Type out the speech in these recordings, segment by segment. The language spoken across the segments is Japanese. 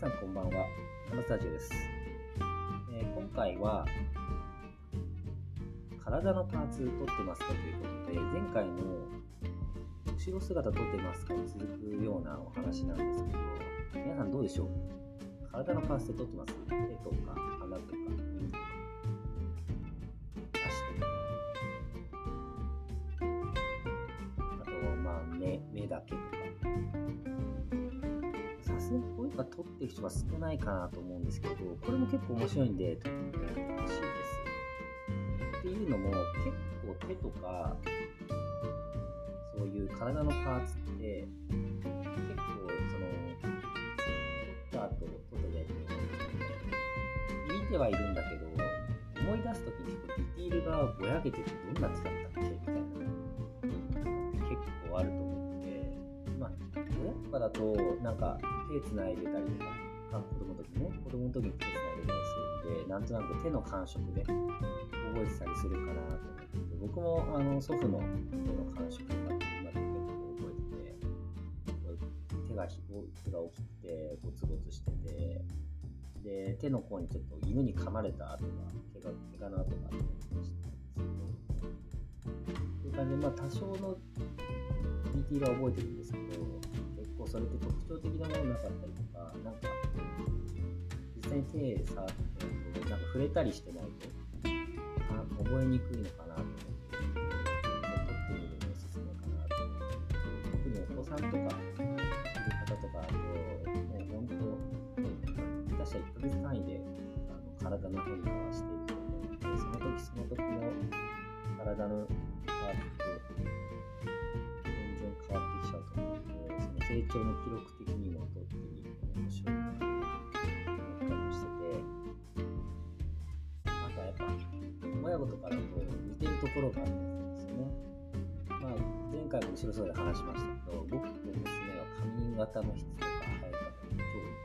皆さんこんばんは。山スタジオです、えー今回は体のパーツ撮ってますかということで前回の後ろ姿撮ってますかに続くようなお話なんですけど皆さんどうでしょう？体のパーツで撮ってます手とかすがにこういうのが撮ってる人が少ないかなと思うんですけど、これも結構面白いんで、撮ってみてほしいです。っていうのも、結構手とか、そういう体のパーツって、結構その、撮った後、撮ったじゃない見てはいるんだけど、思い出すときに結構ディティールがぼやけててどんな手だったっけみたいな。結構あると思って、まあ、親とかだと、なんか手つないでたりとか、あ子供の時ね、子供の時に手つないでたりするんで、なんとなく手の感触で覚えてたりするかなと思って、僕もあの祖父の手の感触とかって今でも結構覚えてて、手が手が大きくて、ゴツゴツしてて、で、手の甲にちょっと犬に噛まれた跡が、毛が毛がの跡があったりとかしてたんですけど、そういう感じで、まあ多少のディティールは覚えてるんですけど、それって特徴的なものなかったりとか、なんか、実際に手触ってると、なんか触れたりしてないと、あ覚えにくいのかなと思って、撮ってみるのおすすめかなと思って、特にお子さんとかいる方とかだと、もう本当、下手したら1ヶ月単位であの体の変化はしていくので、その時その時の体の成長の記録的にもとってみると面白いなと思ったりもしてて、なんかやっぱ、親子とかだと似てるところがあるんですよね。まあ、前回も後ろそうで話しましたけど、僕と娘は髪型の質とか生え方に興味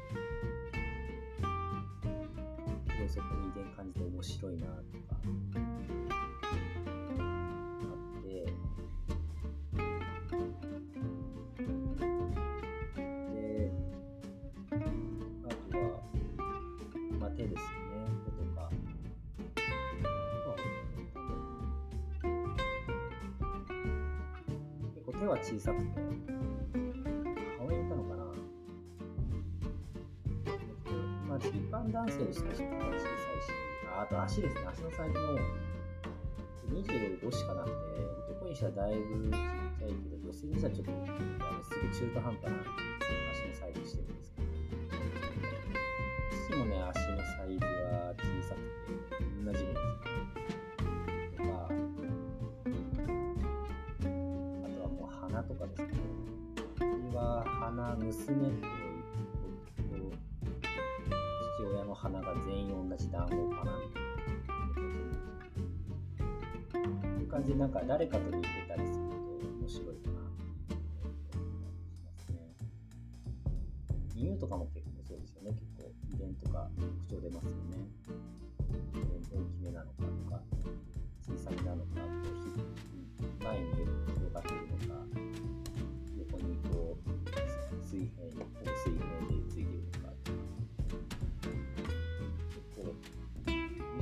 すごいそこに遺伝結構手は小さくて母親いたのかな。まあ、一般男性としてはちょっと小さいし、ああと足ですね、足のサイズも25しかなくて、男にしてはだいぶちっちゃいけど、女性にしてはちょっとあのすぐ中途半端な足のサイズしてるんですけど、父もね、足のサイズはは鼻、娘と僕と父親の鼻が全員同じ団子かなってい。う感じでなんか誰かと似てたりすると面白いかなっていう感じしますね。耳とかも結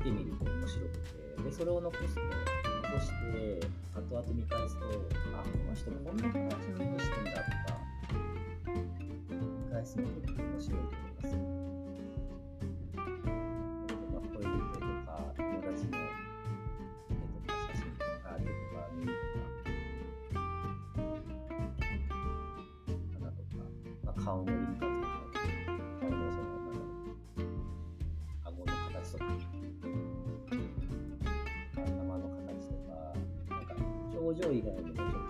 見てみると面白くて。でそれを残して残して後々見返すとあこの人こんな形の目してんだとか見返すの結構面白いと思います。まあ、頭の形と